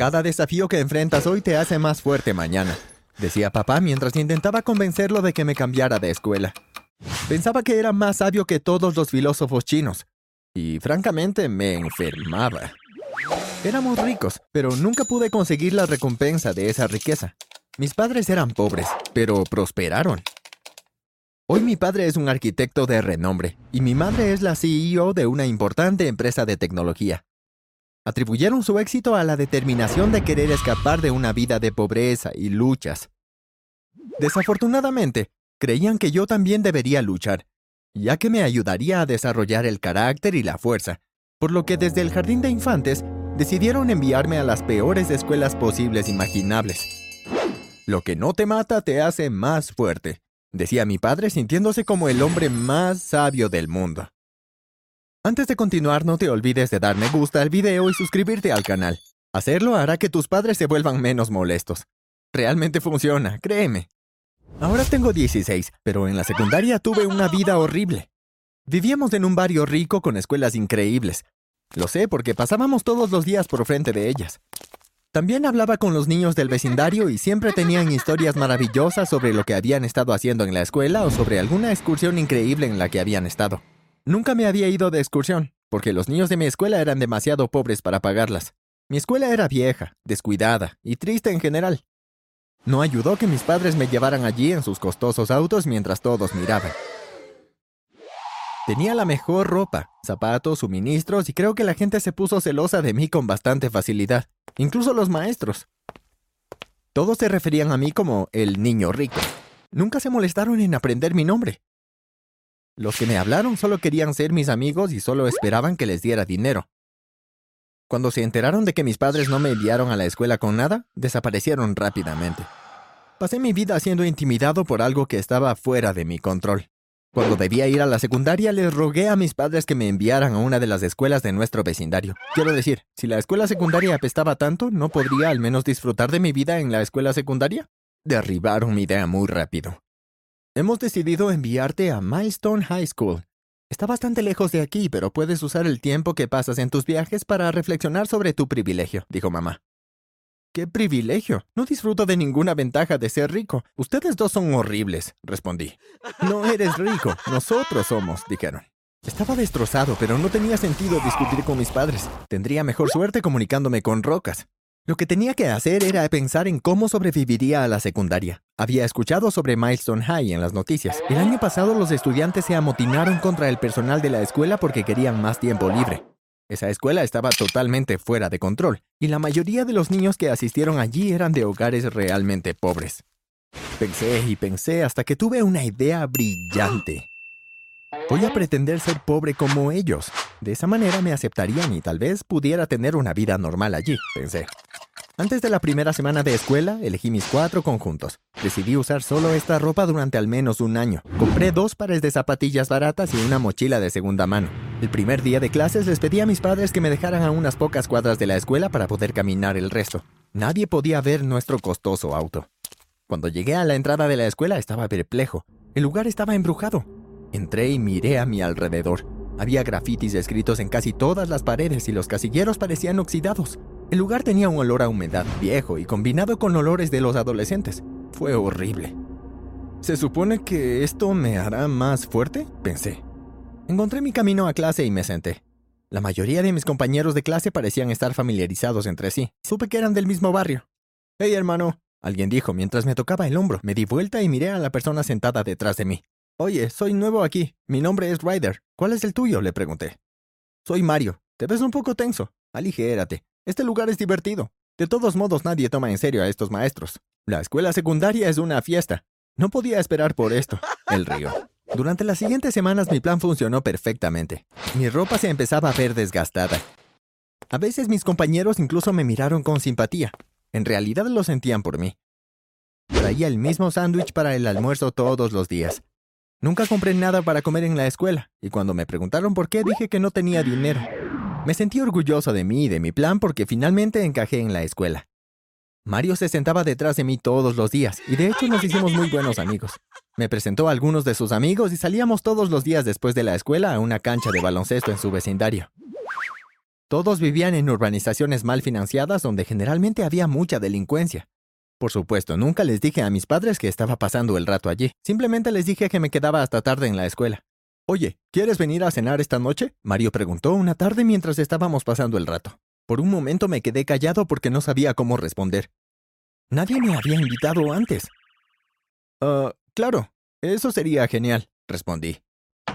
Cada desafío que enfrentas hoy te hace más fuerte mañana, decía papá mientras intentaba convencerlo de que me cambiara de escuela. Pensaba que era más sabio que todos los filósofos chinos, y francamente me enfermaba. Éramos ricos, pero nunca pude conseguir la recompensa de esa riqueza. Mis padres eran pobres, pero prosperaron. Hoy mi padre es un arquitecto de renombre y mi madre es la CEO de una importante empresa de tecnología. Atribuyeron su éxito a la determinación de querer escapar de una vida de pobreza y luchas. Desafortunadamente, creían que yo también debería luchar, ya que me ayudaría a desarrollar el carácter y la fuerza, por lo que desde el jardín de infantes decidieron enviarme a las peores escuelas posibles imaginables. Lo que no te mata te hace más fuerte, decía mi padre sintiéndose como el hombre más sabio del mundo. Antes de continuar, no te olvides de dar me gusta al video y suscribirte al canal. Hacerlo hará que tus padres se vuelvan menos molestos. Realmente funciona, créeme. Ahora tengo 16, pero en la secundaria tuve una vida horrible. Vivíamos en un barrio rico con escuelas increíbles. Lo sé porque pasábamos todos los días por frente de ellas. También hablaba con los niños del vecindario y siempre tenían historias maravillosas sobre lo que habían estado haciendo en la escuela o sobre alguna excursión increíble en la que habían estado. Nunca me había ido de excursión, porque los niños de mi escuela eran demasiado pobres para pagarlas. Mi escuela era vieja, descuidada y triste en general. No ayudó que mis padres me llevaran allí en sus costosos autos mientras todos miraban. Tenía la mejor ropa, zapatos, suministros y creo que la gente se puso celosa de mí con bastante facilidad, incluso los maestros. Todos se referían a mí como el niño rico. Nunca se molestaron en aprender mi nombre. Los que me hablaron solo querían ser mis amigos y solo esperaban que les diera dinero. Cuando se enteraron de que mis padres no me enviaron a la escuela con nada, desaparecieron rápidamente. Pasé mi vida siendo intimidado por algo que estaba fuera de mi control. Cuando debía ir a la secundaria, les rogué a mis padres que me enviaran a una de las escuelas de nuestro vecindario. Quiero decir, si la escuela secundaria apestaba tanto, ¿no podría al menos disfrutar de mi vida en la escuela secundaria? Derribaron mi idea muy rápido. Hemos decidido enviarte a Milestone High School, Está bastante lejos de aquí, pero puedes usar el tiempo que pasas en tus viajes para reflexionar sobre tu privilegio, dijo mamá. ¿Qué privilegio? No disfruto de ninguna ventaja de ser rico. Ustedes dos son horribles, respondí. No eres rico, nosotros somos, dijeron. Estaba destrozado, pero no tenía sentido discutir con mis padres. Tendría mejor suerte comunicándome con rocas. Lo que tenía que hacer era pensar en cómo sobreviviría a la secundaria. Había escuchado sobre Milestone High en las noticias. El año pasado los estudiantes se amotinaron contra el personal de la escuela porque querían más tiempo libre. Esa escuela estaba totalmente fuera de control, y la mayoría de los niños que asistieron allí eran de hogares realmente pobres. Pensé y pensé hasta que tuve una idea brillante. Voy a pretender ser pobre como ellos. De esa manera me aceptarían y tal vez pudiera tener una vida normal allí, pensé. Antes de la primera semana de escuela, elegí mis cuatro conjuntos. Decidí usar solo esta ropa durante al menos un año. Compré dos pares de zapatillas baratas y una mochila de segunda mano. El primer día de clases les pedí a mis padres que me dejaran a unas pocas cuadras de la escuela para poder caminar el resto. Nadie podía ver nuestro costoso auto. Cuando llegué a la entrada de la escuela estaba perplejo. El lugar estaba embrujado. Entré y miré a mi alrededor. Había grafitis escritos en casi todas las paredes y los casilleros parecían oxidados. El lugar tenía un olor a humedad viejo y combinado con olores de los adolescentes. Fue horrible. ¿Se supone que esto me hará más fuerte? pensé. Encontré mi camino a clase y me senté. La mayoría de mis compañeros de clase parecían estar familiarizados entre sí. Supe que eran del mismo barrio. Hey, hermano, alguien dijo mientras me tocaba el hombro. Me di vuelta y miré a la persona sentada detrás de mí. Oye, soy nuevo aquí. Mi nombre es Ryder. ¿Cuál es el tuyo? le pregunté. Soy Mario. Te ves un poco tenso. Aligérate. Este lugar es divertido. De todos modos, nadie toma en serio a estos maestros. La escuela secundaria es una fiesta. No podía esperar por esto. El río. Durante las siguientes semanas mi plan funcionó perfectamente. Mi ropa se empezaba a ver desgastada. A veces mis compañeros incluso me miraron con simpatía. En realidad lo sentían por mí. Traía el mismo sándwich para el almuerzo todos los días. Nunca compré nada para comer en la escuela, y cuando me preguntaron por qué dije que no tenía dinero. Me sentí orgulloso de mí y de mi plan porque finalmente encajé en la escuela. Mario se sentaba detrás de mí todos los días y de hecho nos hicimos muy buenos amigos. Me presentó a algunos de sus amigos y salíamos todos los días después de la escuela a una cancha de baloncesto en su vecindario. Todos vivían en urbanizaciones mal financiadas donde generalmente había mucha delincuencia. Por supuesto, nunca les dije a mis padres que estaba pasando el rato allí. Simplemente les dije que me quedaba hasta tarde en la escuela. Oye, ¿quieres venir a cenar esta noche? Mario preguntó una tarde mientras estábamos pasando el rato. Por un momento me quedé callado porque no sabía cómo responder. Nadie me había invitado antes. Ah, claro, eso sería genial, respondí.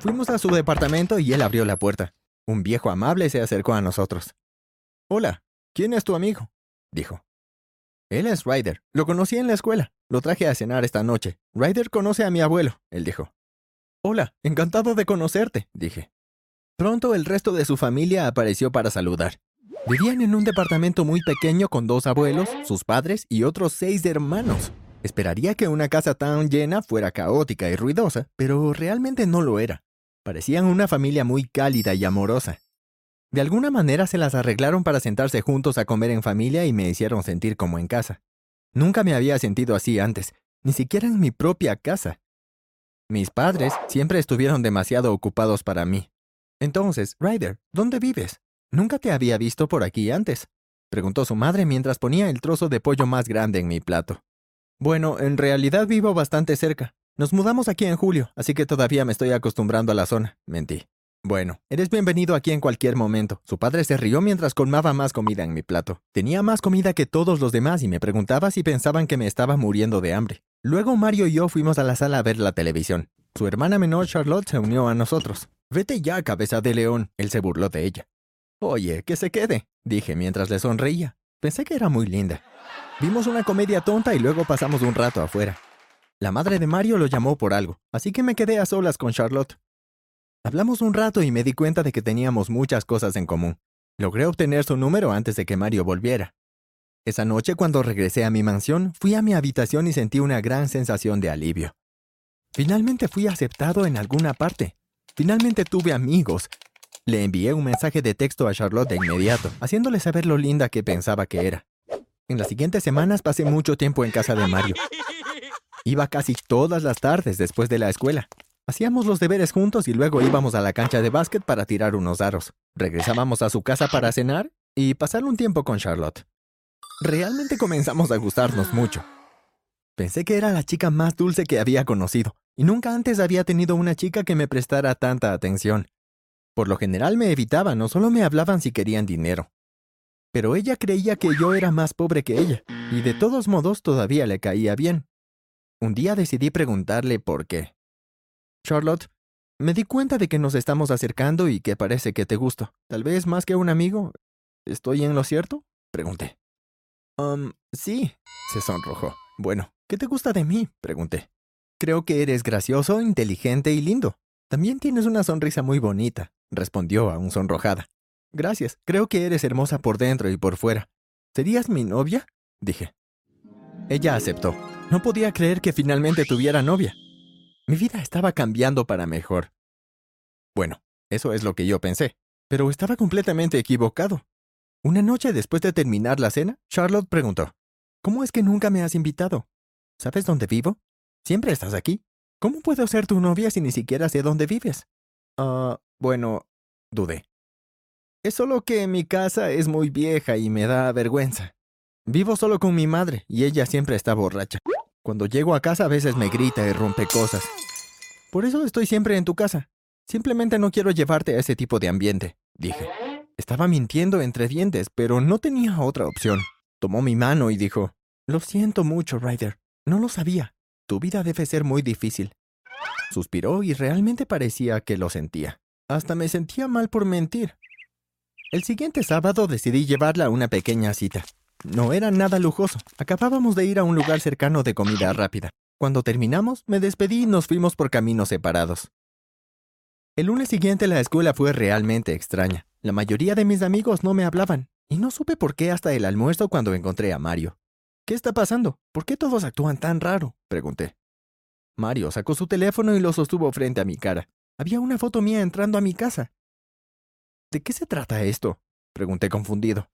Fuimos a su departamento y él abrió la puerta. Un viejo amable se acercó a nosotros. Hola, ¿quién es tu amigo? dijo. Él es Ryder. Lo conocí en la escuela. Lo traje a cenar esta noche. Ryder conoce a mi abuelo, él dijo. Hola, encantado de conocerte, dije. Pronto el resto de su familia apareció para saludar. Vivían en un departamento muy pequeño con dos abuelos, sus padres y otros seis hermanos. Esperaría que una casa tan llena fuera caótica y ruidosa, pero realmente no lo era. Parecían una familia muy cálida y amorosa. De alguna manera se las arreglaron para sentarse juntos a comer en familia y me hicieron sentir como en casa. Nunca me había sentido así antes, ni siquiera en mi propia casa. Mis padres siempre estuvieron demasiado ocupados para mí. Entonces, Ryder, ¿dónde vives? Nunca te había visto por aquí antes, preguntó su madre mientras ponía el trozo de pollo más grande en mi plato. Bueno, en realidad vivo bastante cerca. Nos mudamos aquí en julio, así que todavía me estoy acostumbrando a la zona, mentí. Bueno, eres bienvenido aquí en cualquier momento. Su padre se rió mientras colmaba más comida en mi plato. Tenía más comida que todos los demás y me preguntaba si pensaban que me estaba muriendo de hambre. Luego Mario y yo fuimos a la sala a ver la televisión. Su hermana menor Charlotte se unió a nosotros. Vete ya, cabeza de león. Él se burló de ella. Oye, que se quede, dije mientras le sonreía. Pensé que era muy linda. Vimos una comedia tonta y luego pasamos un rato afuera. La madre de Mario lo llamó por algo, así que me quedé a solas con Charlotte. Hablamos un rato y me di cuenta de que teníamos muchas cosas en común. Logré obtener su número antes de que Mario volviera. Esa noche, cuando regresé a mi mansión, fui a mi habitación y sentí una gran sensación de alivio. Finalmente fui aceptado en alguna parte. Finalmente tuve amigos, le envié un mensaje de texto a Charlotte de inmediato, haciéndole saber lo linda que pensaba que era. En las siguientes semanas pasé mucho tiempo en casa de Mario. Iba casi todas las tardes después de la escuela. Hacíamos los deberes juntos y luego íbamos a la cancha de básquet para tirar unos aros. Regresábamos a su casa para cenar y pasar un tiempo con Charlotte. Realmente comenzamos a gustarnos mucho. Pensé que era la chica más dulce que había conocido, y nunca antes había tenido una chica que me prestara tanta atención. Por lo general me evitaban, no solo me hablaban si querían dinero. Pero ella creía que yo era más pobre que ella, y de todos modos todavía le caía bien. Un día decidí preguntarle por qué. Charlotte, me di cuenta de que nos estamos acercando y que parece que te gusto. Tal vez más que un amigo. ¿Estoy en lo cierto? Pregunté. Um, sí, se sonrojó. Bueno, ¿qué te gusta de mí? Pregunté. Creo que eres gracioso, inteligente y lindo. También tienes una sonrisa muy bonita respondió aún sonrojada. Gracias, creo que eres hermosa por dentro y por fuera. ¿Serías mi novia? dije. Ella aceptó. No podía creer que finalmente tuviera novia. Mi vida estaba cambiando para mejor. Bueno, eso es lo que yo pensé, pero estaba completamente equivocado. Una noche después de terminar la cena, Charlotte preguntó, ¿Cómo es que nunca me has invitado? ¿Sabes dónde vivo? Siempre estás aquí. ¿Cómo puedo ser tu novia si ni siquiera sé dónde vives? Ah, bueno, dudé. Es solo que mi casa es muy vieja y me da vergüenza. Vivo solo con mi madre y ella siempre está borracha. Cuando llego a casa a veces me grita y rompe cosas. Por eso estoy siempre en tu casa. Simplemente no quiero llevarte a ese tipo de ambiente, dije. Estaba mintiendo entre dientes, pero no tenía otra opción. Tomó mi mano y dijo, Lo siento mucho, Ryder. No lo sabía. Tu vida debe ser muy difícil. Suspiró y realmente parecía que lo sentía. Hasta me sentía mal por mentir. El siguiente sábado decidí llevarla a una pequeña cita. No era nada lujoso. Acabábamos de ir a un lugar cercano de comida rápida. Cuando terminamos, me despedí y nos fuimos por caminos separados. El lunes siguiente la escuela fue realmente extraña. La mayoría de mis amigos no me hablaban, y no supe por qué hasta el almuerzo cuando encontré a Mario. ¿Qué está pasando? ¿Por qué todos actúan tan raro? pregunté. Mario sacó su teléfono y lo sostuvo frente a mi cara. Había una foto mía entrando a mi casa. ¿De qué se trata esto? pregunté confundido.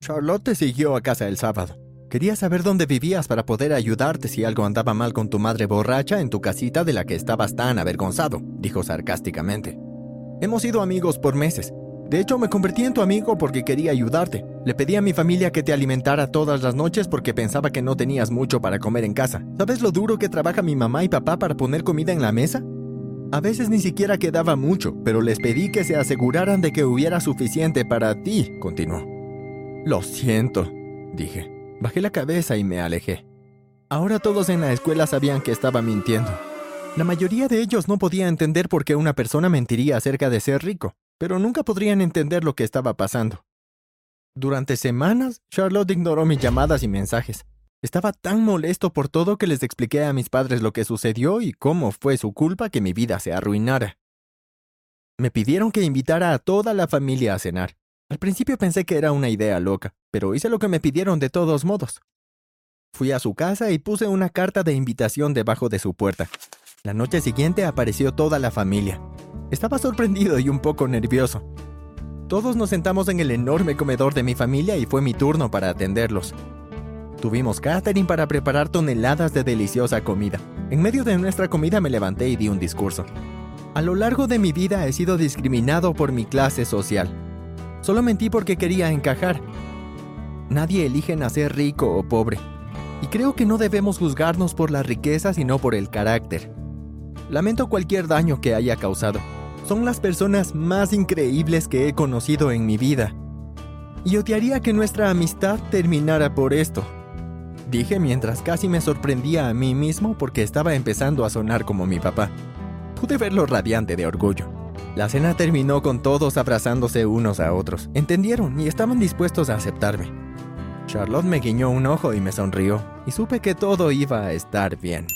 Charlotte te siguió a casa el sábado. Quería saber dónde vivías para poder ayudarte si algo andaba mal con tu madre borracha en tu casita de la que estabas tan avergonzado, dijo sarcásticamente. Hemos sido amigos por meses. De hecho, me convertí en tu amigo porque quería ayudarte. Le pedí a mi familia que te alimentara todas las noches porque pensaba que no tenías mucho para comer en casa. ¿Sabes lo duro que trabaja mi mamá y papá para poner comida en la mesa? A veces ni siquiera quedaba mucho, pero les pedí que se aseguraran de que hubiera suficiente para ti, continuó. Lo siento, dije. Bajé la cabeza y me alejé. Ahora todos en la escuela sabían que estaba mintiendo. La mayoría de ellos no podía entender por qué una persona mentiría acerca de ser rico pero nunca podrían entender lo que estaba pasando. Durante semanas, Charlotte ignoró mis llamadas y mensajes. Estaba tan molesto por todo que les expliqué a mis padres lo que sucedió y cómo fue su culpa que mi vida se arruinara. Me pidieron que invitara a toda la familia a cenar. Al principio pensé que era una idea loca, pero hice lo que me pidieron de todos modos. Fui a su casa y puse una carta de invitación debajo de su puerta. La noche siguiente apareció toda la familia. Estaba sorprendido y un poco nervioso. Todos nos sentamos en el enorme comedor de mi familia y fue mi turno para atenderlos. Tuvimos catering para preparar toneladas de deliciosa comida. En medio de nuestra comida me levanté y di un discurso. A lo largo de mi vida he sido discriminado por mi clase social. Solo mentí porque quería encajar. Nadie elige nacer rico o pobre. Y creo que no debemos juzgarnos por la riqueza sino por el carácter. Lamento cualquier daño que haya causado. Son las personas más increíbles que he conocido en mi vida. Y odiaría que nuestra amistad terminara por esto. Dije mientras casi me sorprendía a mí mismo porque estaba empezando a sonar como mi papá. Pude verlo radiante de orgullo. La cena terminó con todos abrazándose unos a otros. Entendieron y estaban dispuestos a aceptarme. Charlotte me guiñó un ojo y me sonrió, y supe que todo iba a estar bien.